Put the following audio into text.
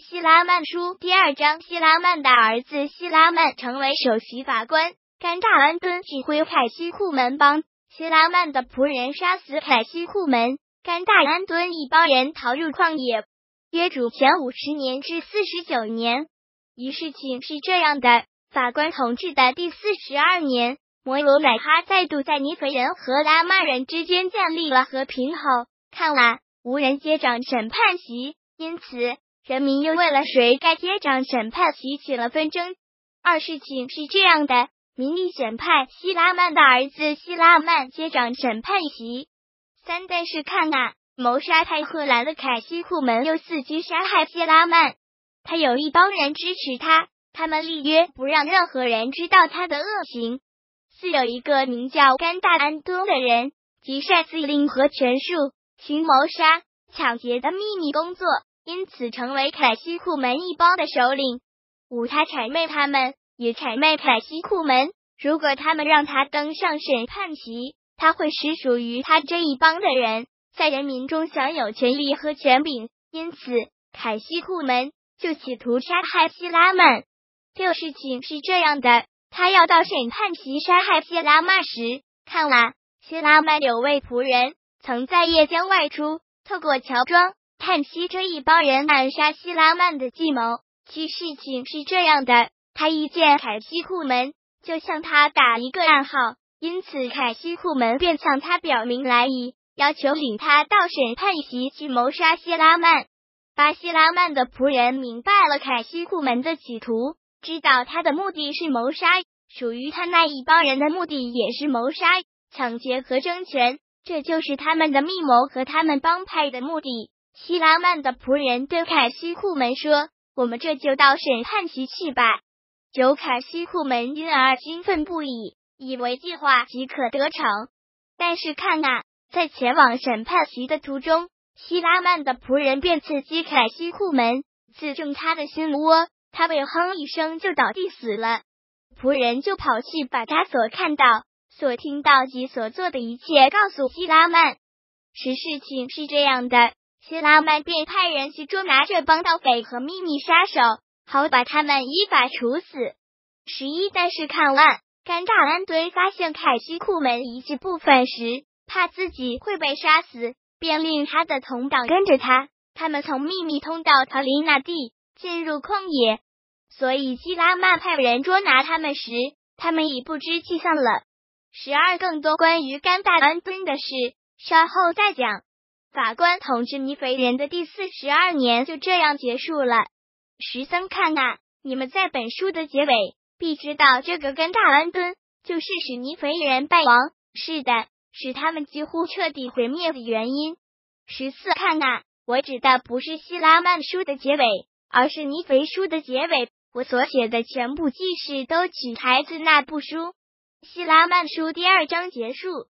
希拉曼书第二章，希拉曼的儿子希拉曼成为首席法官，甘大安敦指挥凯西库门帮。希拉曼的仆人杀死凯西库门，甘大安敦一帮人逃入旷野。约主前五十年至四十九年，一事情是这样的：法官统治的第四十二年，摩罗乃哈再度在尼腓人和拉曼人之间建立了和平后，看来无人接掌审判席，因此。人民又为了谁该接掌审判席起了纷争。二事情是这样的：民力审判希拉曼的儿子希拉曼接掌审判席。三但是看啊，谋杀泰赫兰的凯西库门又伺机杀害希拉曼。他有一帮人支持他，他们立约不让任何人知道他的恶行。四有一个名叫甘大安多的人，即擅自令和权术行谋杀、抢劫的秘密工作。因此，成为凯西库门一帮的首领。五，他谄媚他们，也谄媚凯西库门。如果他们让他登上审判席，他会使属于他这一帮的人在人民中享有权力和权柄。因此，凯西库门就企图杀害希拉曼。六，事情是这样的：他要到审判席杀害希拉曼时，看了希拉曼有位仆人曾在夜间外出，透过乔装。叹息这一帮人暗杀希拉曼的计谋。其事情是这样的：他一见凯西库门，就向他打一个暗号，因此凯西库门便向他表明来意，要求领他到审判席去谋杀希拉曼。巴希拉曼的仆人明白了凯西库门的企图，知道他的目的是谋杀，属于他那一帮人的目的也是谋杀、抢劫和争权，这就是他们的密谋和他们帮派的目的。希拉曼的仆人对凯西库门说：“我们这就到审判席去吧。”九凯西库门因而兴奋不已，以为计划即可得逞。但是看啊，在前往审判席的途中，希拉曼的仆人便刺激凯西库门，刺中他的心窝，他被哼一声就倒地死了。仆人就跑去把他所看到、所听到及所做的一切告诉希拉曼。实事情是这样的。希拉曼便派人去捉拿这帮盗匪和秘密杀手，好把他们依法处死。十一，但是看完甘大安敦发现凯西库门遗迹部分时，怕自己会被杀死，便令他的同党跟着他。他们从秘密通道逃离那地，进入旷野。所以希拉曼派人捉拿他们时，他们已不知去向了。十二，更多关于甘大安敦的事，稍后再讲。法官统治尼肥人的第四十二年就这样结束了。十三看啊，你们在本书的结尾必知道，这个跟大安敦就是使尼肥人败亡，是的，使他们几乎彻底毁灭的原因。十四看啊，我指的不是希拉曼书的结尾，而是尼肥书的结尾。我所写的全部记事都取材自那部书。希拉曼书第二章结束。